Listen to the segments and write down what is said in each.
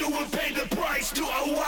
You will pay the price to a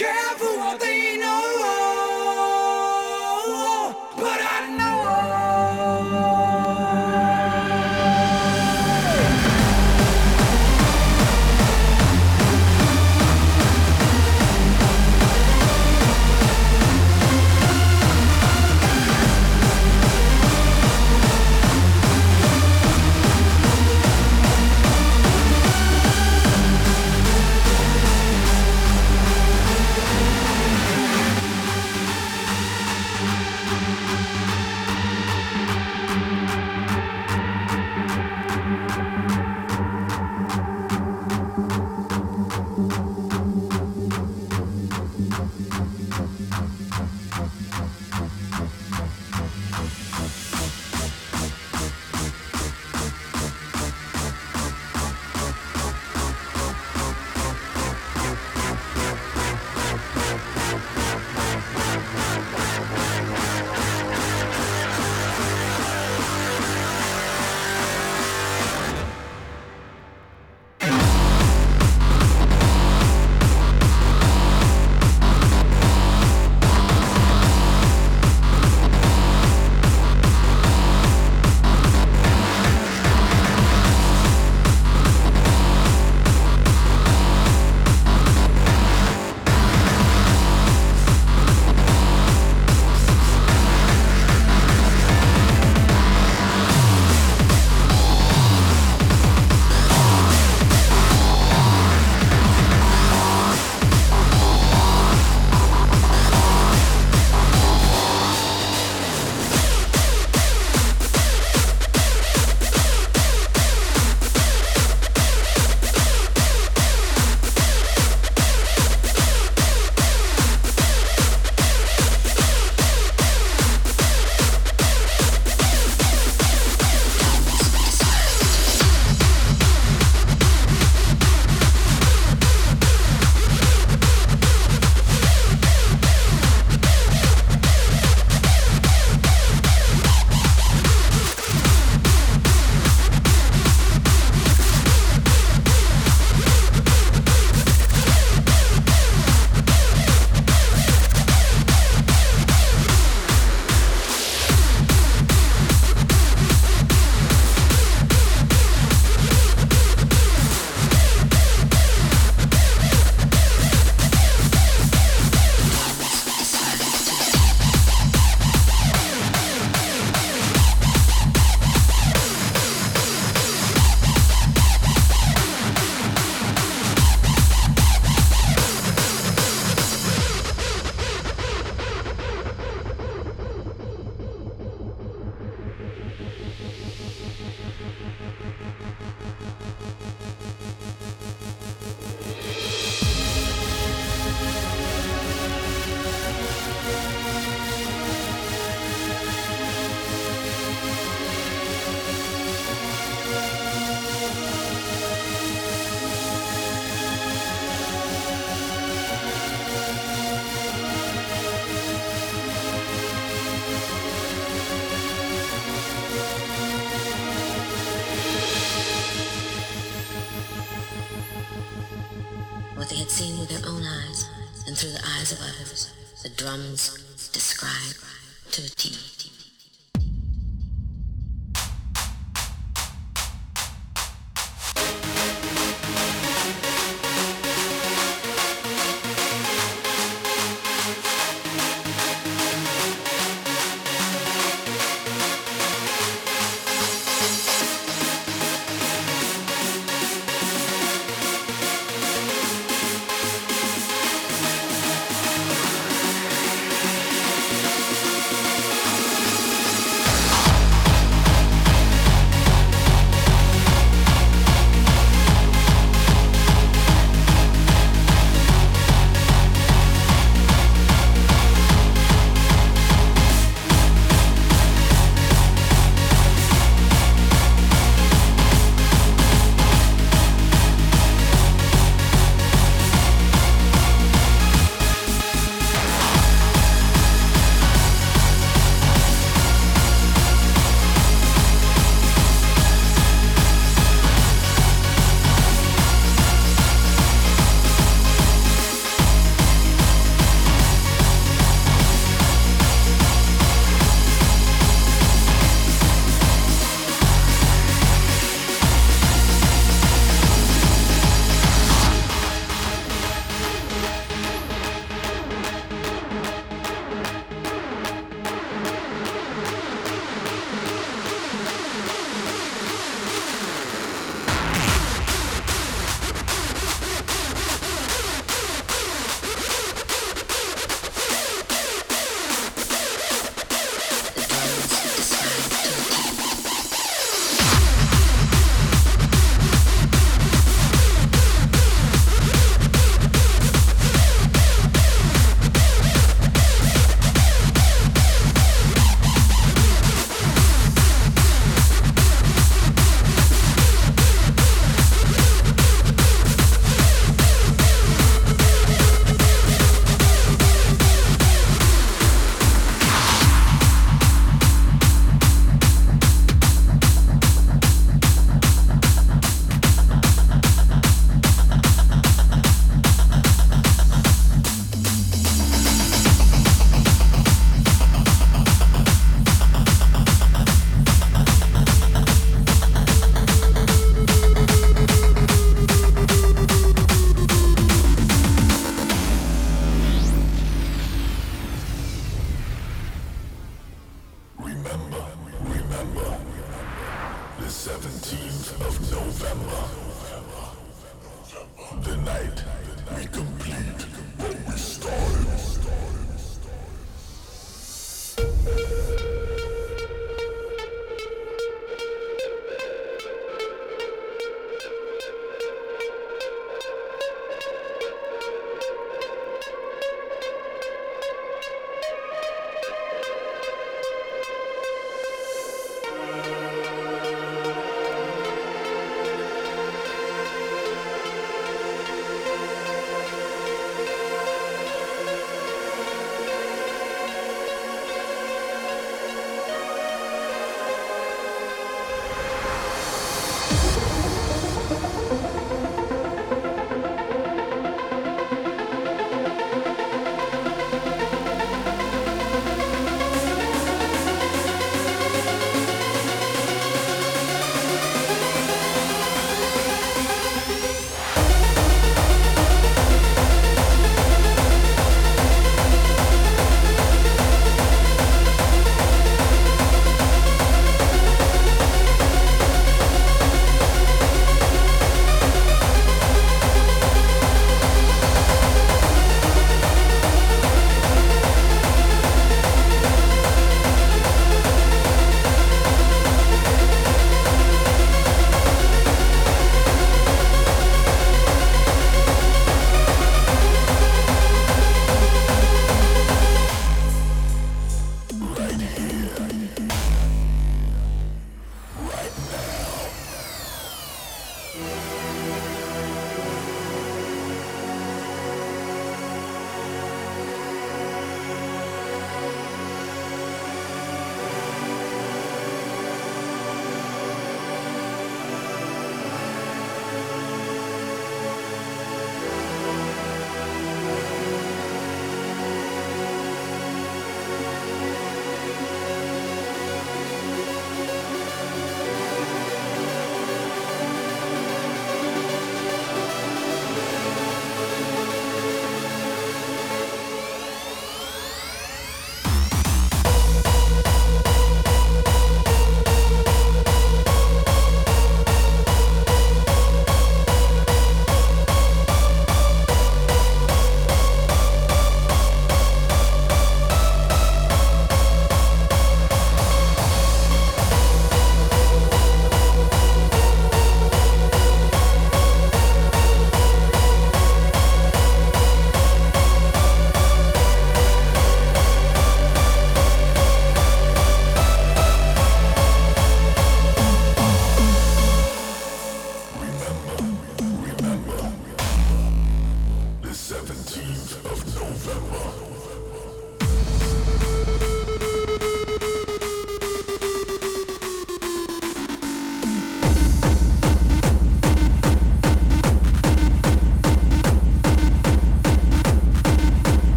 Never care for what they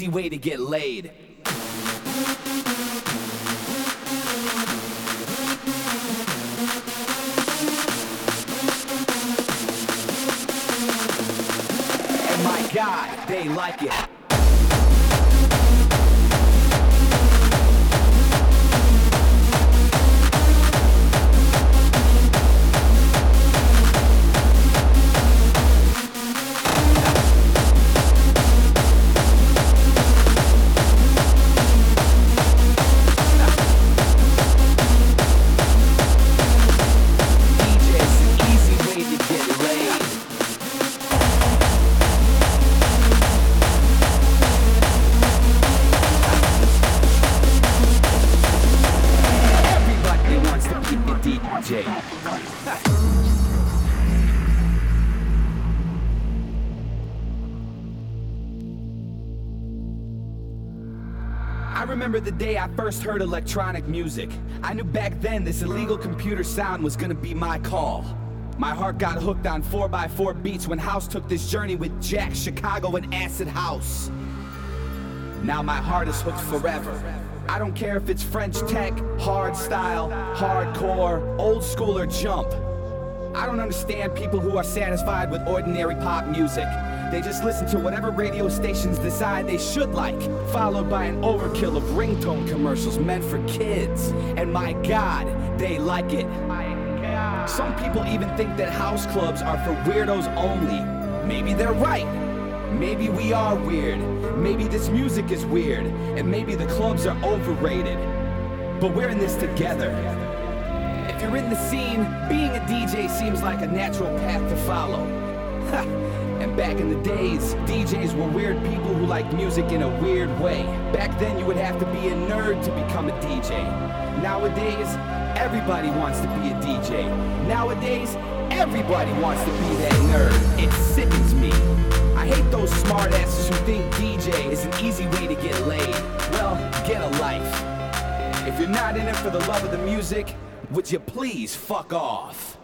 easy way to get laid. I first heard electronic music. I knew back then this illegal computer sound was gonna be my call. My heart got hooked on 4x4 beats when House took this journey with Jack, Chicago, and Acid House. Now my heart is hooked forever. I don't care if it's French tech, hard style, hardcore, old school, or jump. Don't understand people who are satisfied with ordinary pop music. They just listen to whatever radio stations decide they should like, followed by an overkill of ringtone commercials meant for kids. And my God, they like it. Some people even think that house clubs are for weirdos only. Maybe they're right. Maybe we are weird. Maybe this music is weird. And maybe the clubs are overrated. But we're in this together. You're in the scene, being a DJ seems like a natural path to follow. And back in the days, DJs were weird people who liked music in a weird way. Back then, you would have to be a nerd to become a DJ. Nowadays, everybody wants to be a DJ. Nowadays, everybody wants to be that nerd. It sickens me. I hate those smartasses who think DJ is an easy way to get laid. Well, get a life. If you're not in it for the love of the music, would you please fuck off?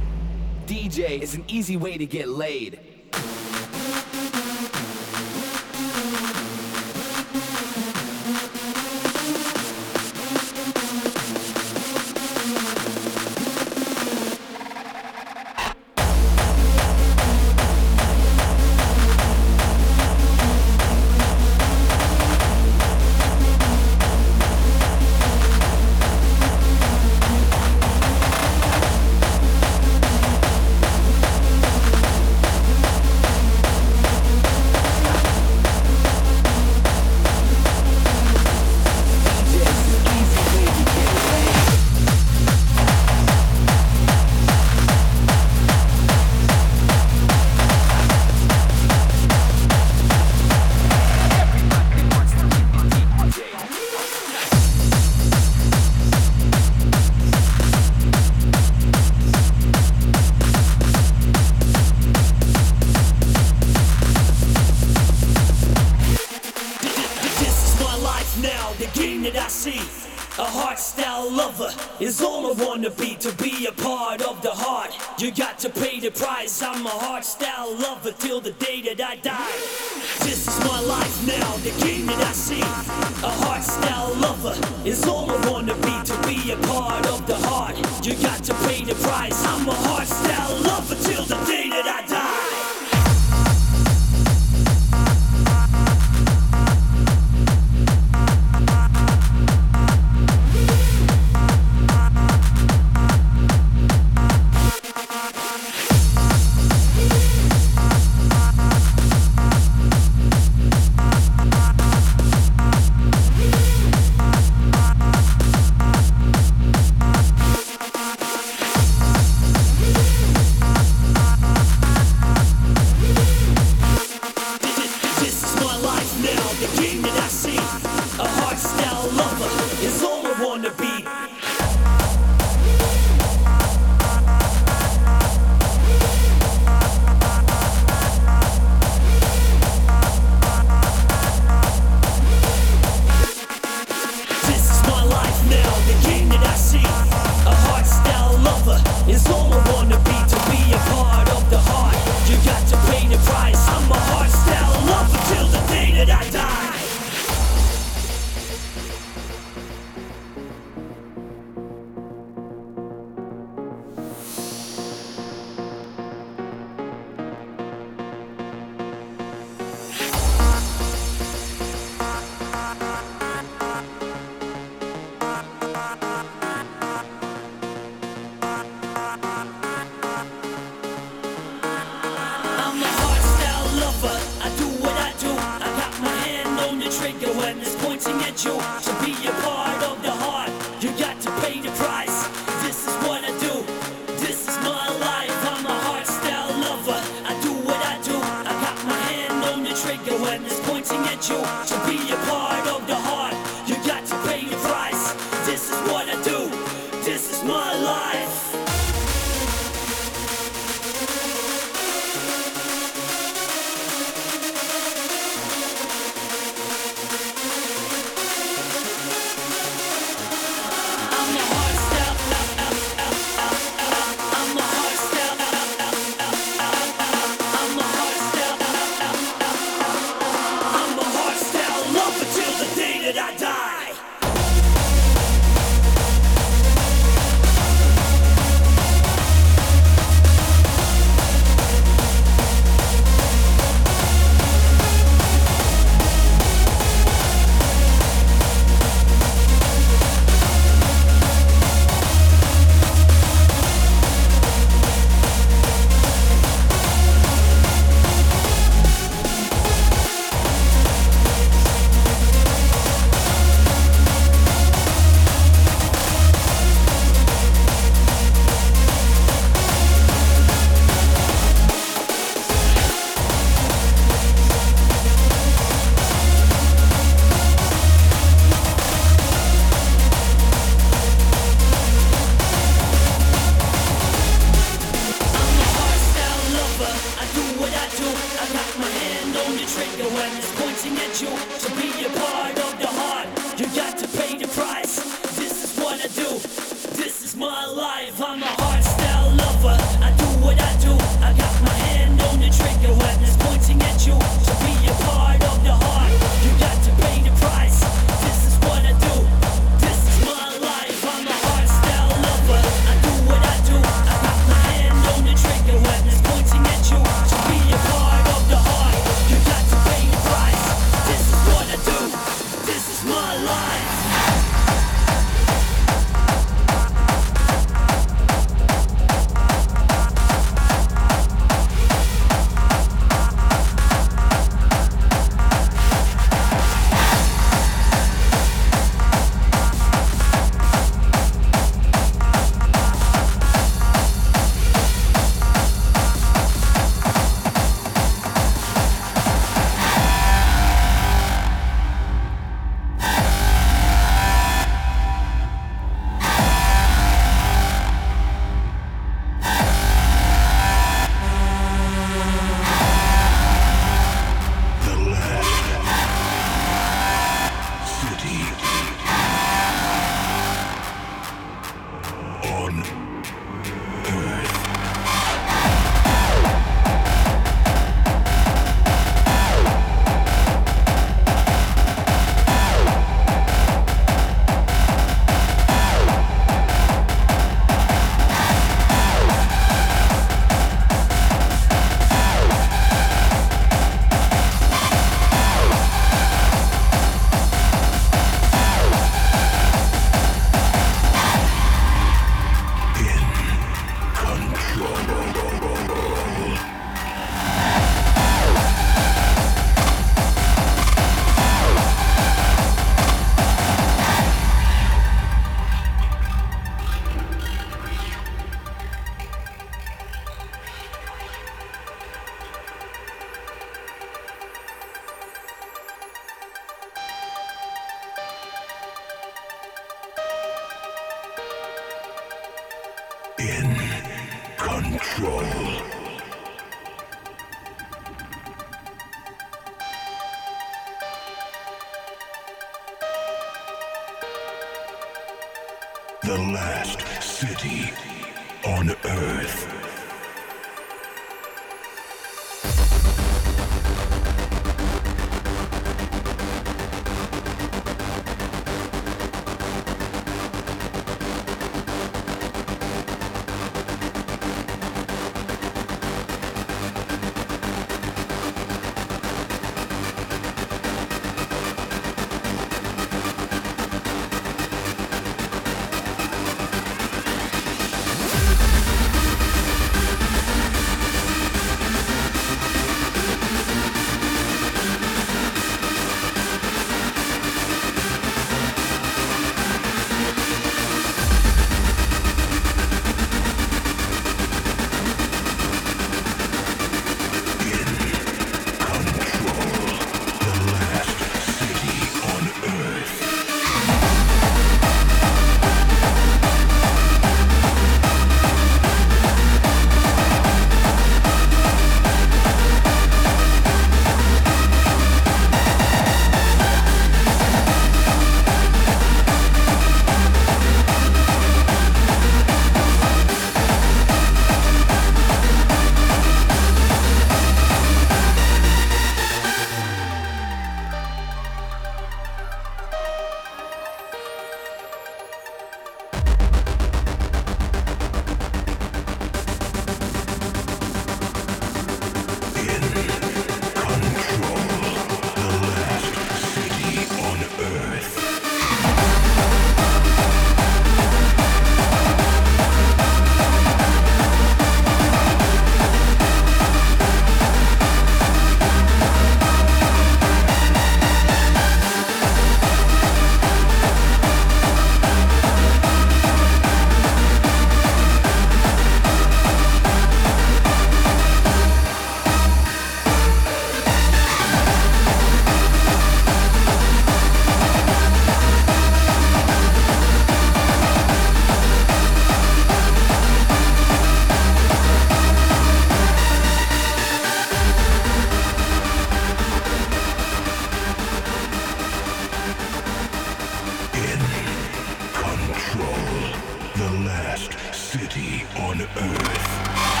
city on Earth.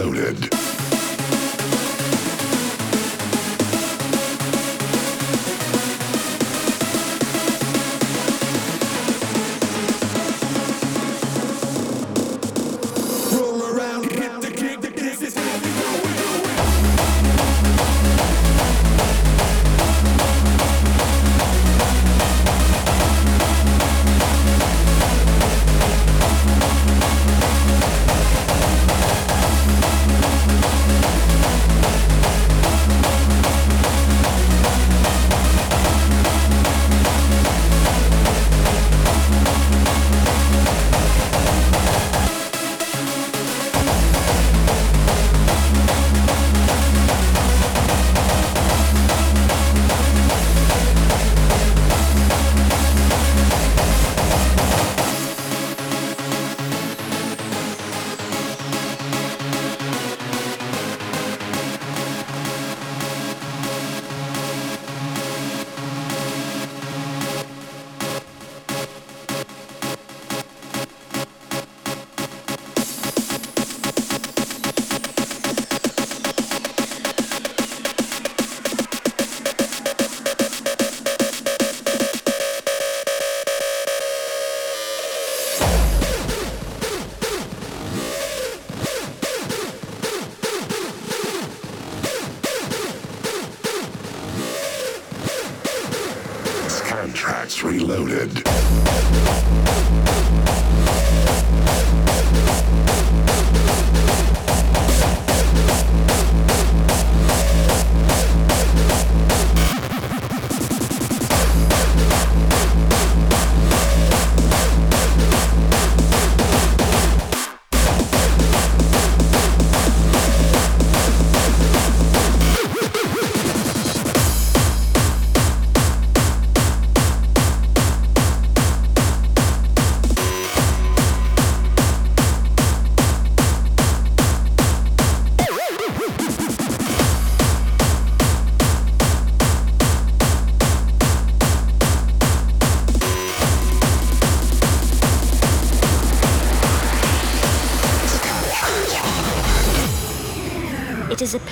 Reloaded.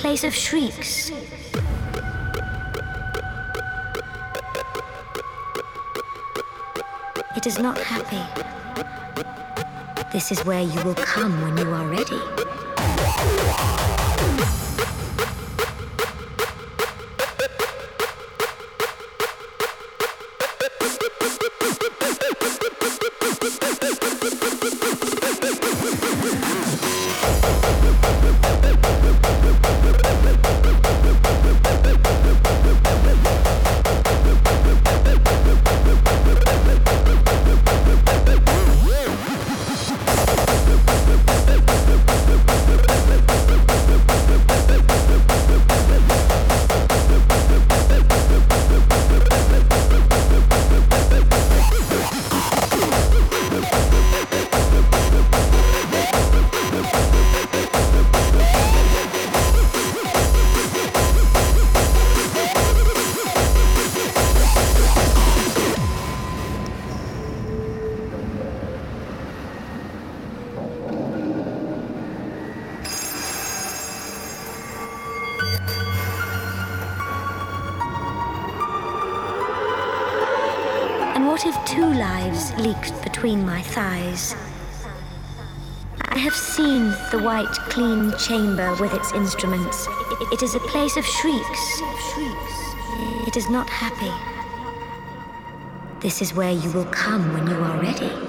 Place of shrieks. It is not happy. This is where you will come when you are ready. I have seen the white, clean chamber with its instruments. It is a place of shrieks. It is not happy. This is where you will come when you are ready.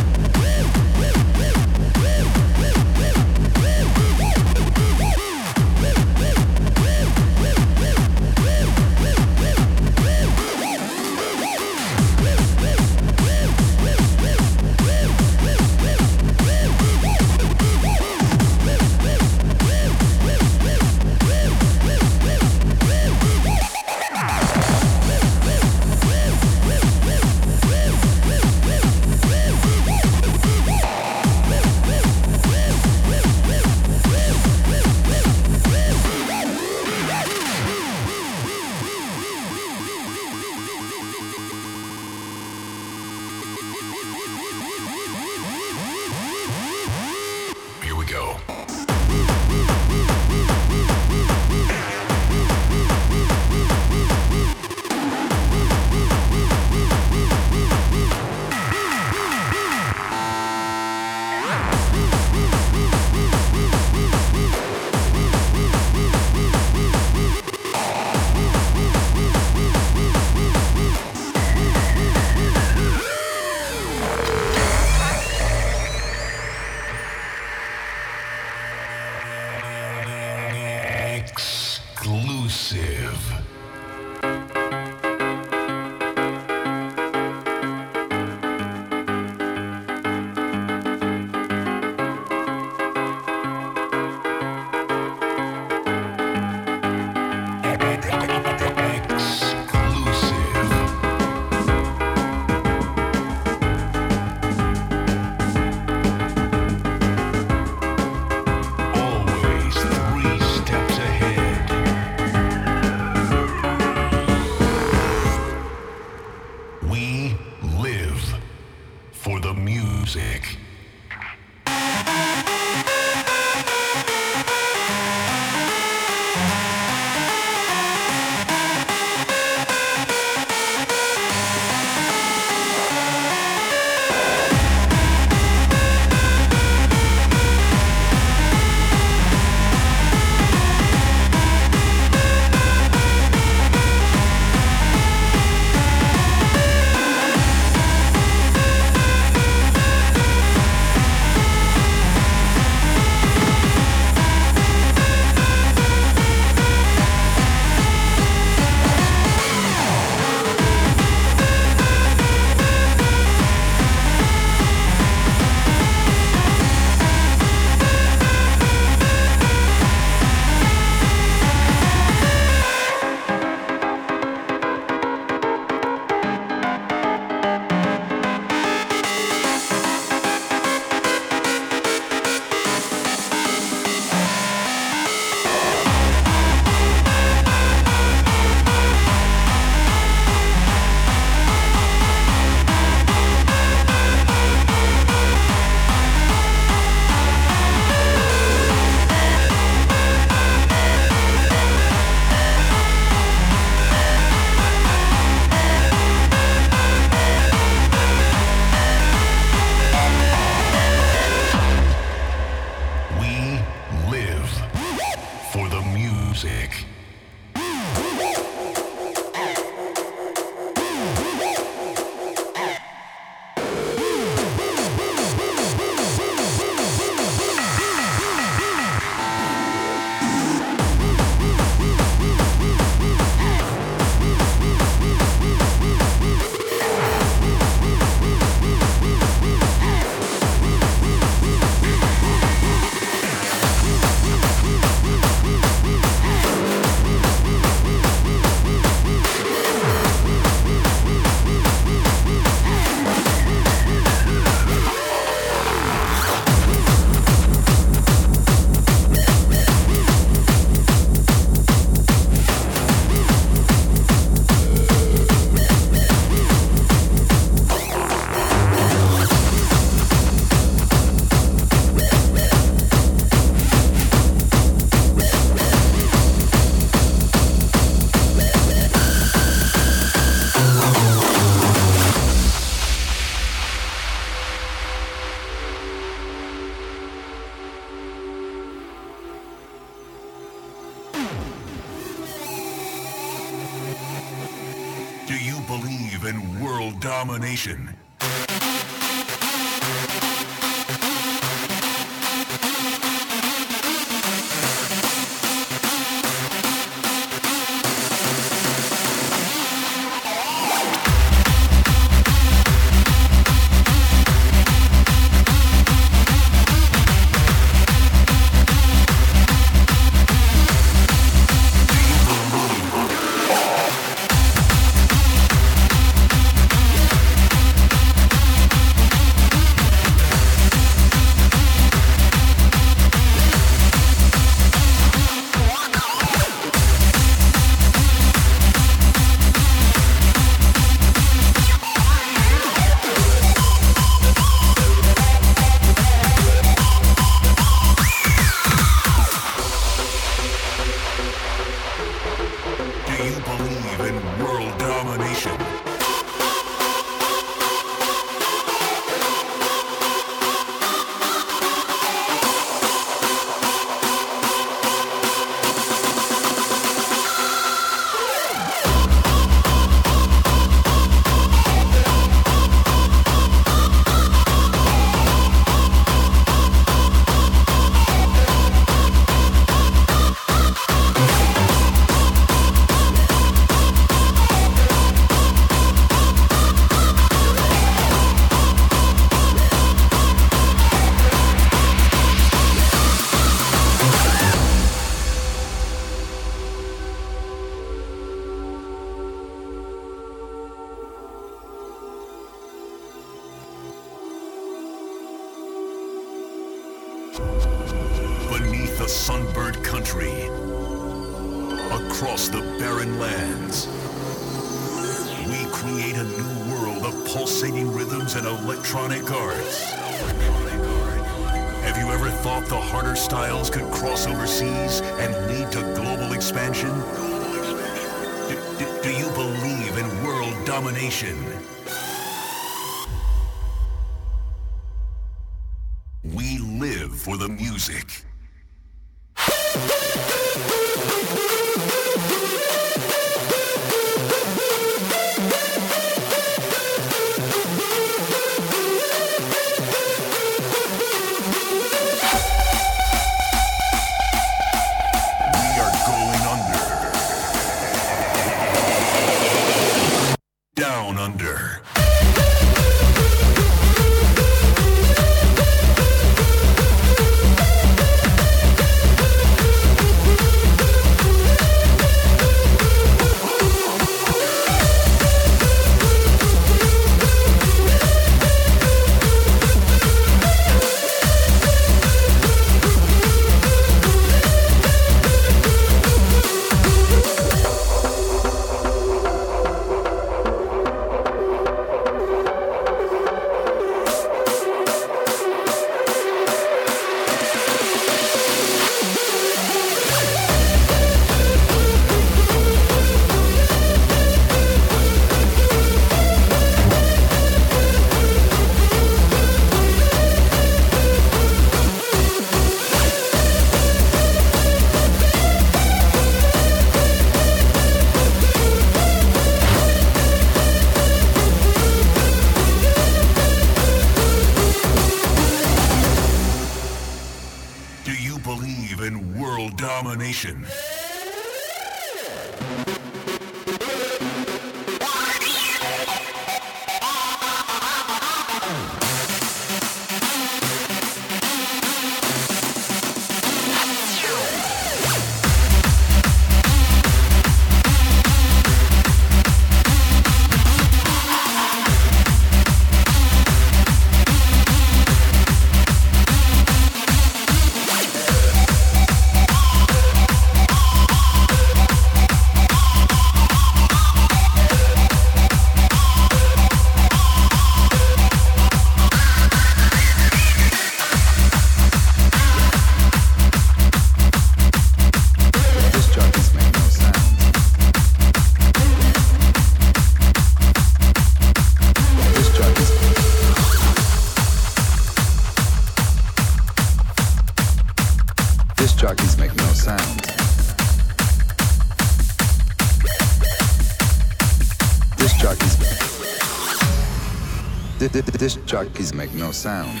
Jockeys make no sound.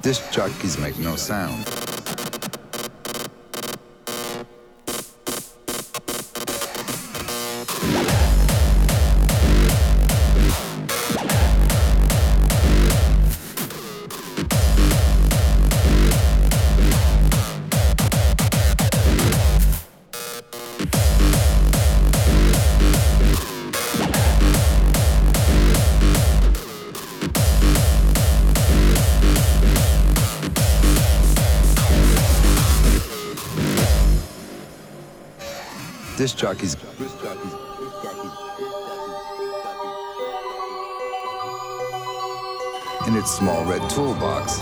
Disc jockeys make no sound. Jockeys. In its small red toolbox,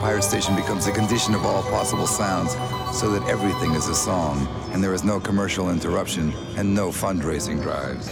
Pirate Station becomes a condition of all possible sounds so that everything is a song and there is no commercial interruption and no fundraising drives.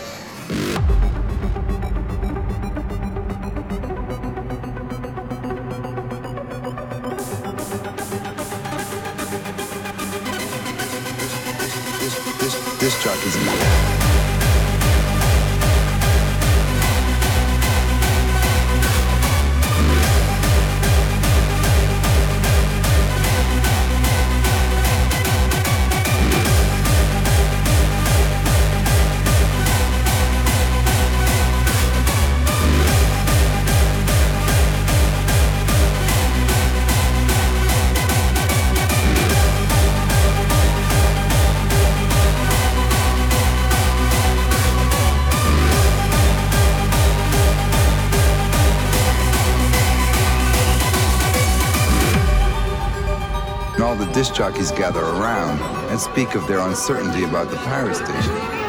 Disc jockeys gather around and speak of their uncertainty about the pirate station.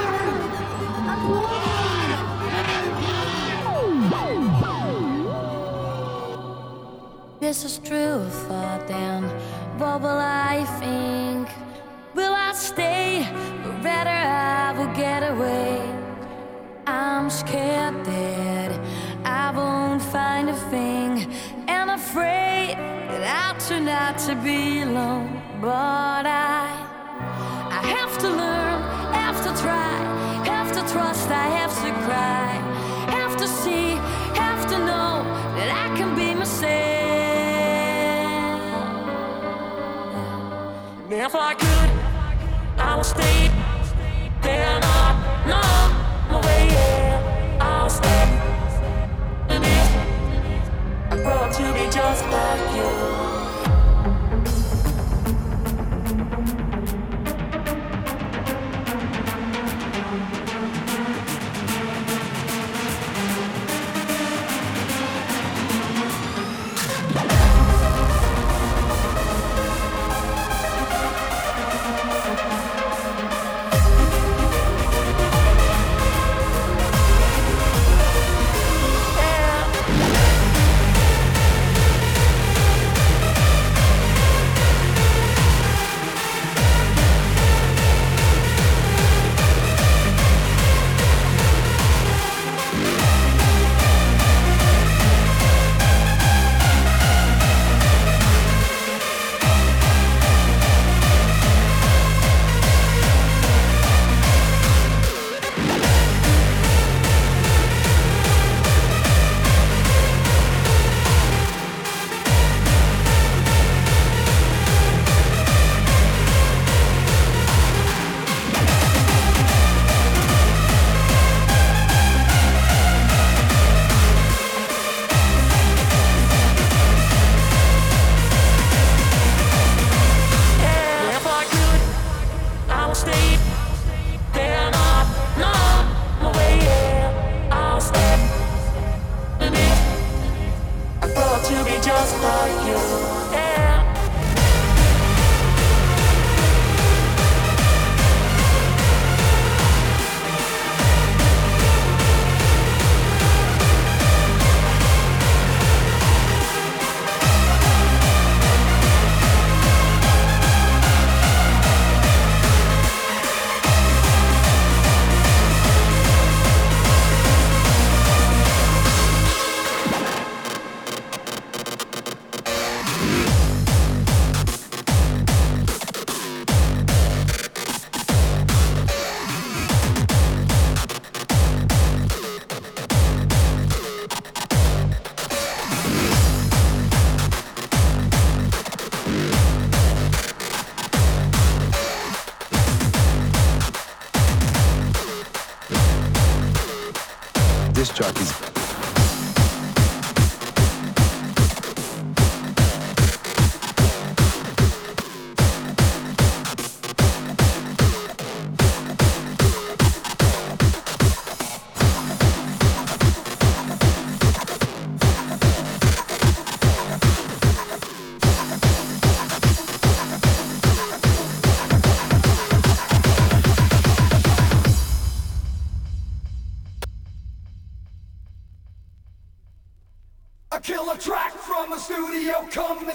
From a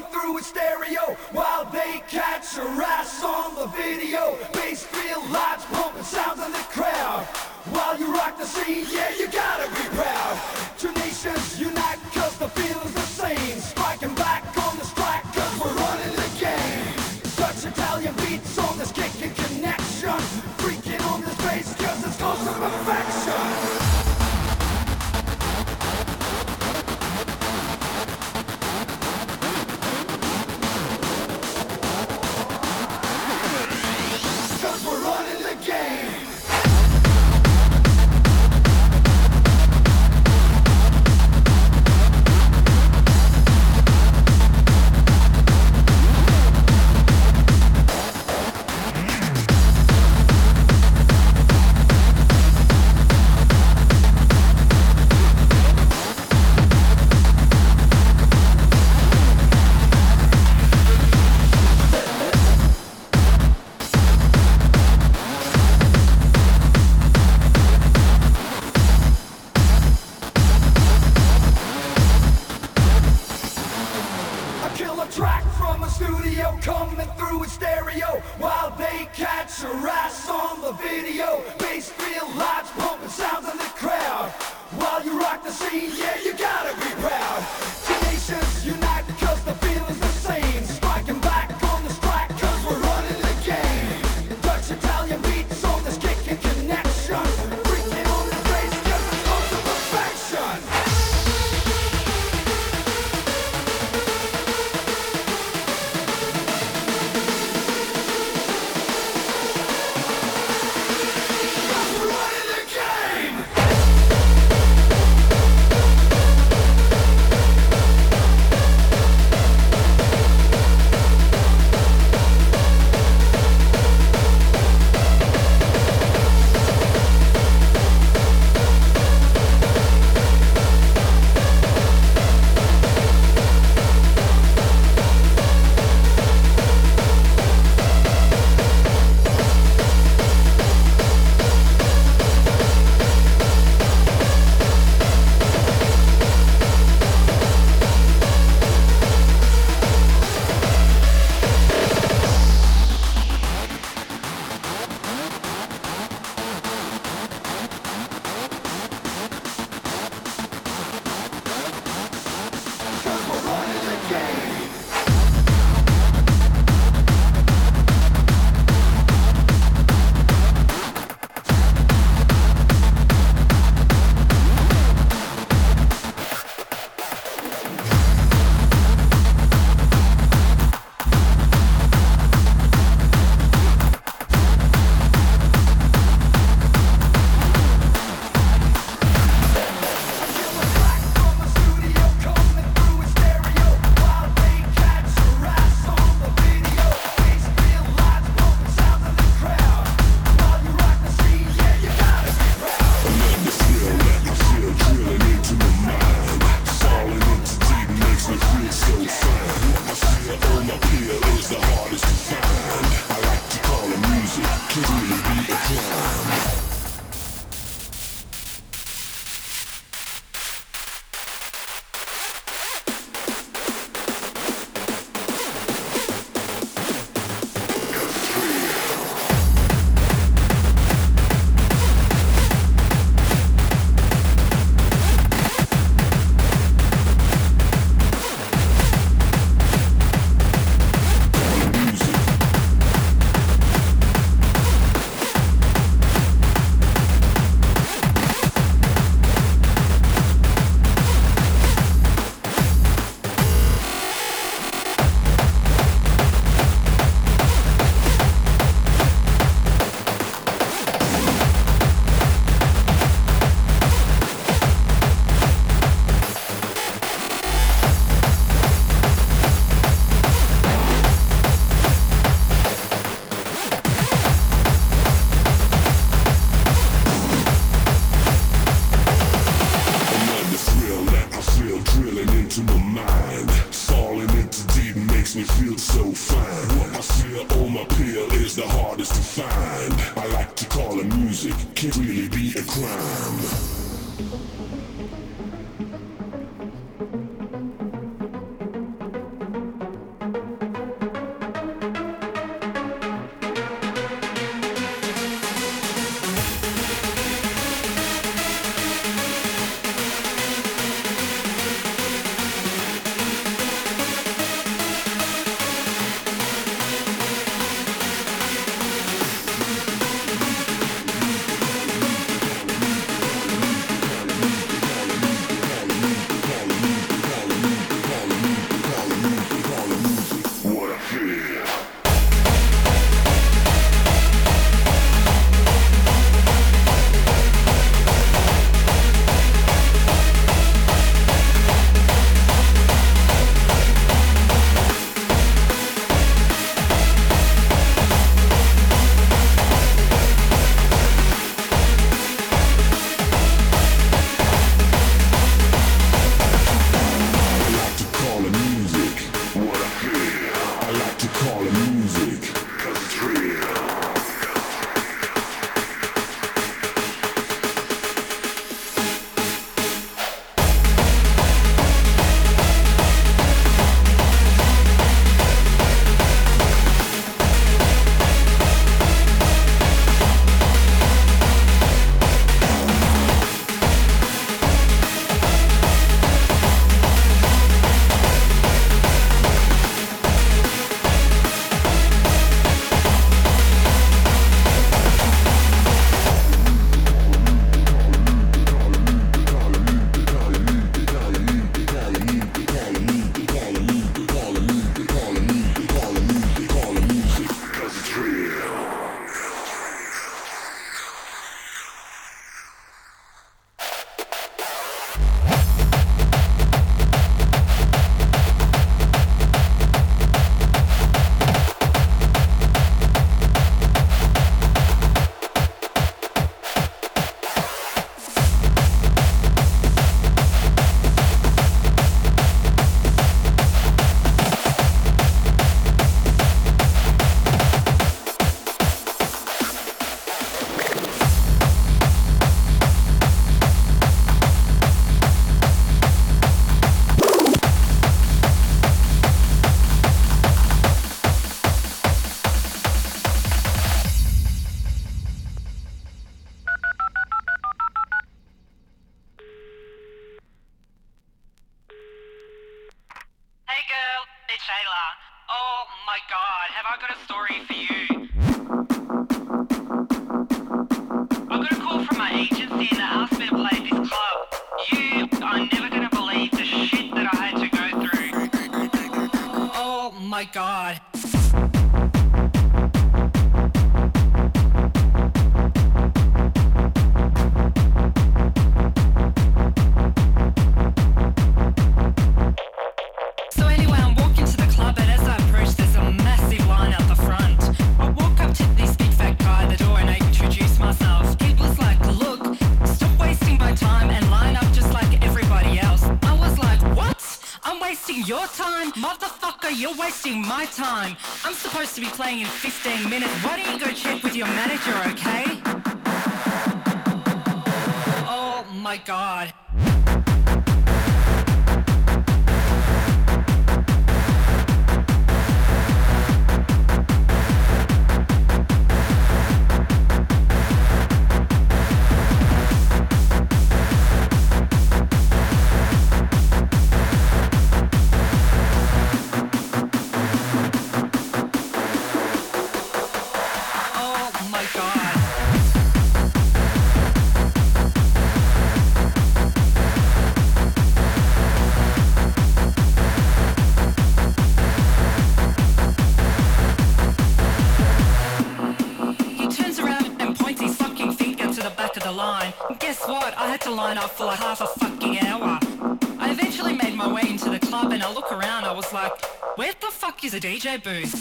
DJ booth?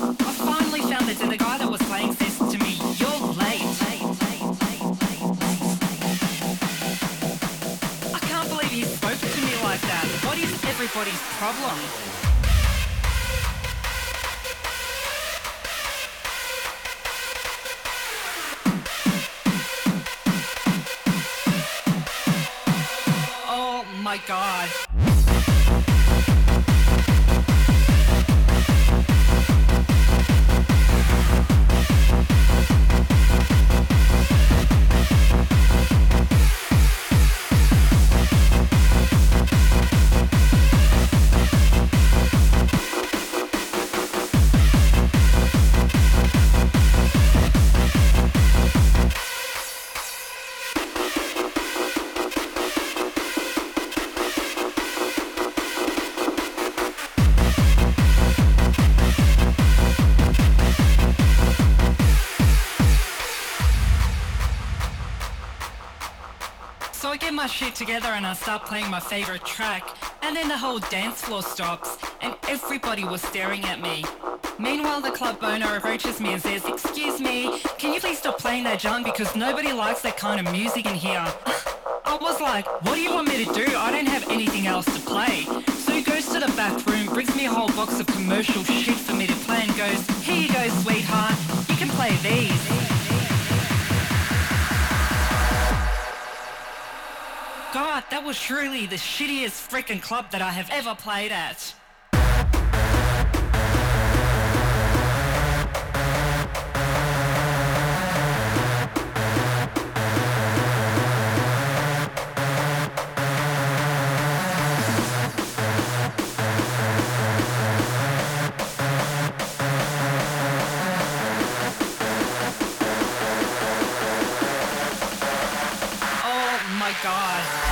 I finally found that the guy that was playing says to me, you're late. I can't believe he spoke to me like like that? What is everybody's problem? Oh my god. Get together and I start playing my favorite track, and then the whole dance floor stops, and everybody was staring at me. Meanwhile, the club owner approaches me and says, Excuse me, can you please stop playing that junk because nobody likes that kind of music in here? I was like, What do you want me to do? I don't have anything else to play. So he goes to the back room, brings me a whole box of commercial shit for me to play, and goes, Here you go, sweetheart, you can play these. God, that was truly the shittiest freaking club that I have ever played at. Oh god.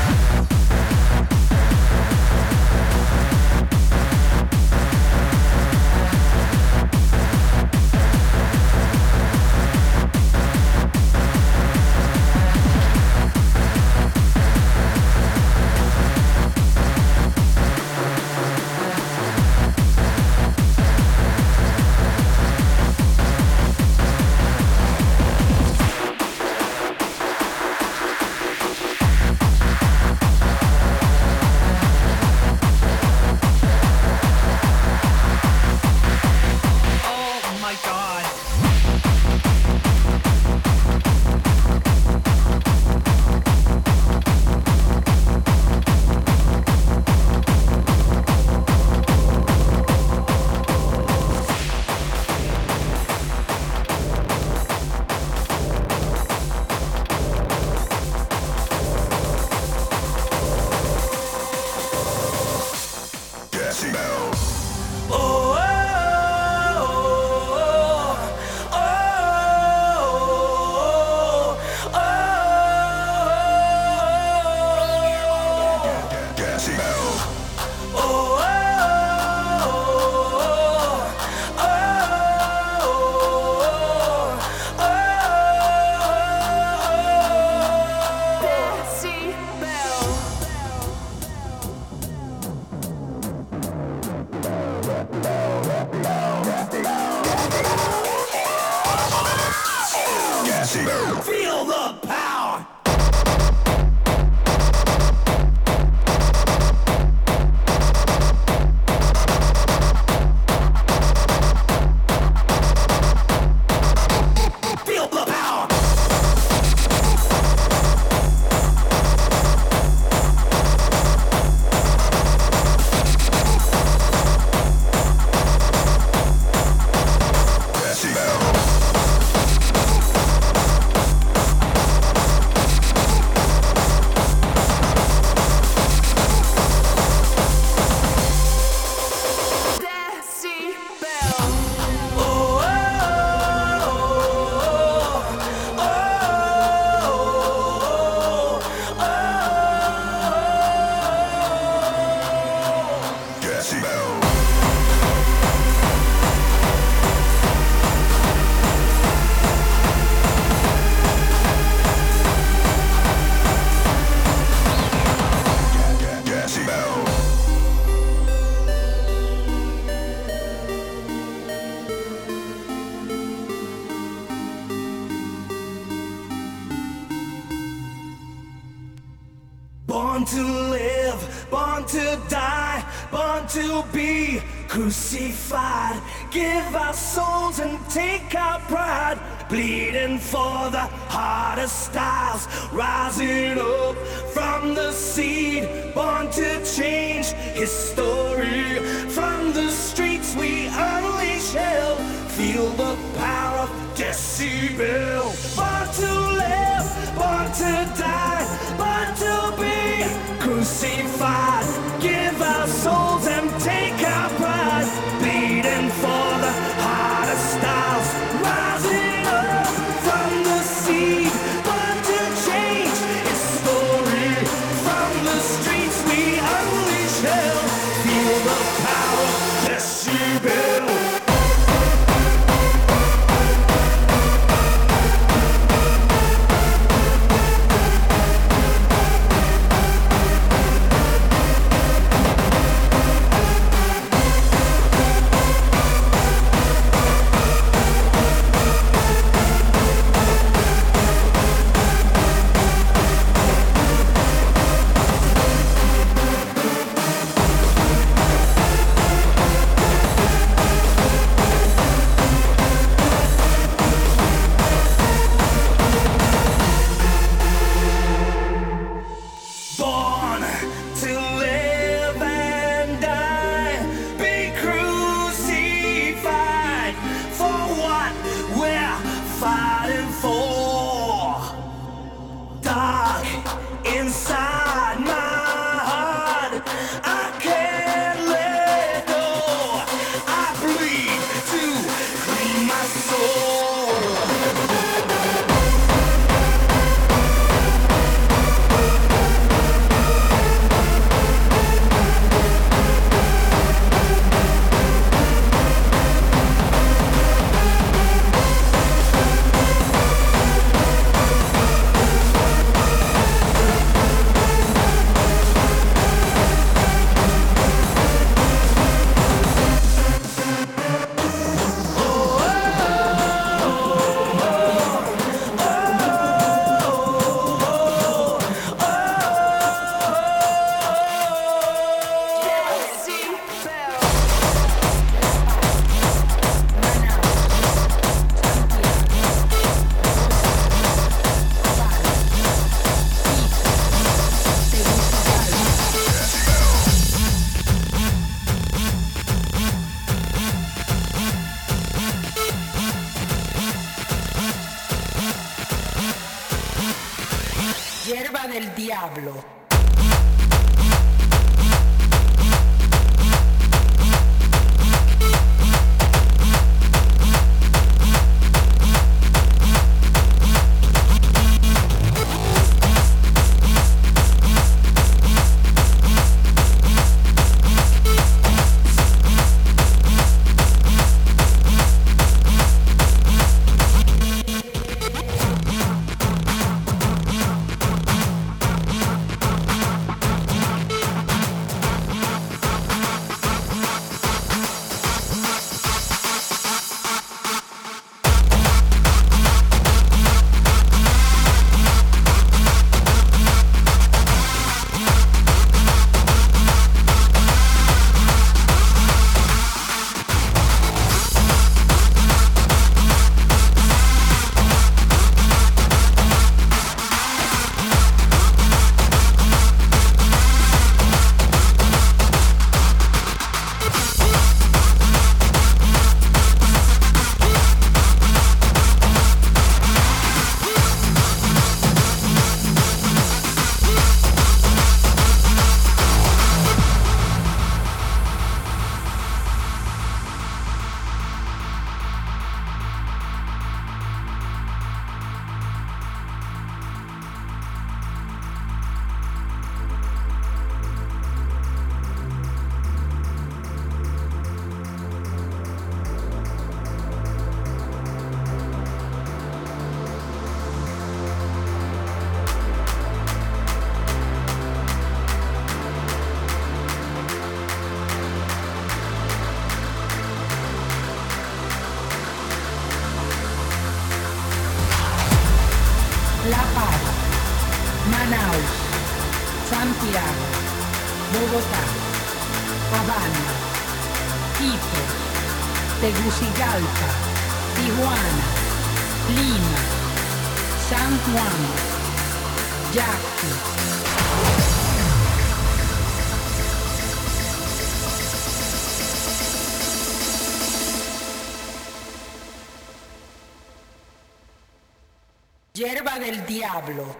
Del diablo.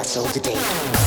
My soul to